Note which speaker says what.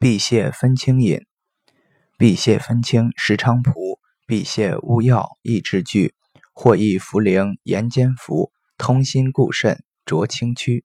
Speaker 1: 辟泻分清饮。辟泻分清石菖蒲、辟泻乌药益智具，或益茯苓盐煎服，通心固肾，浊清虚。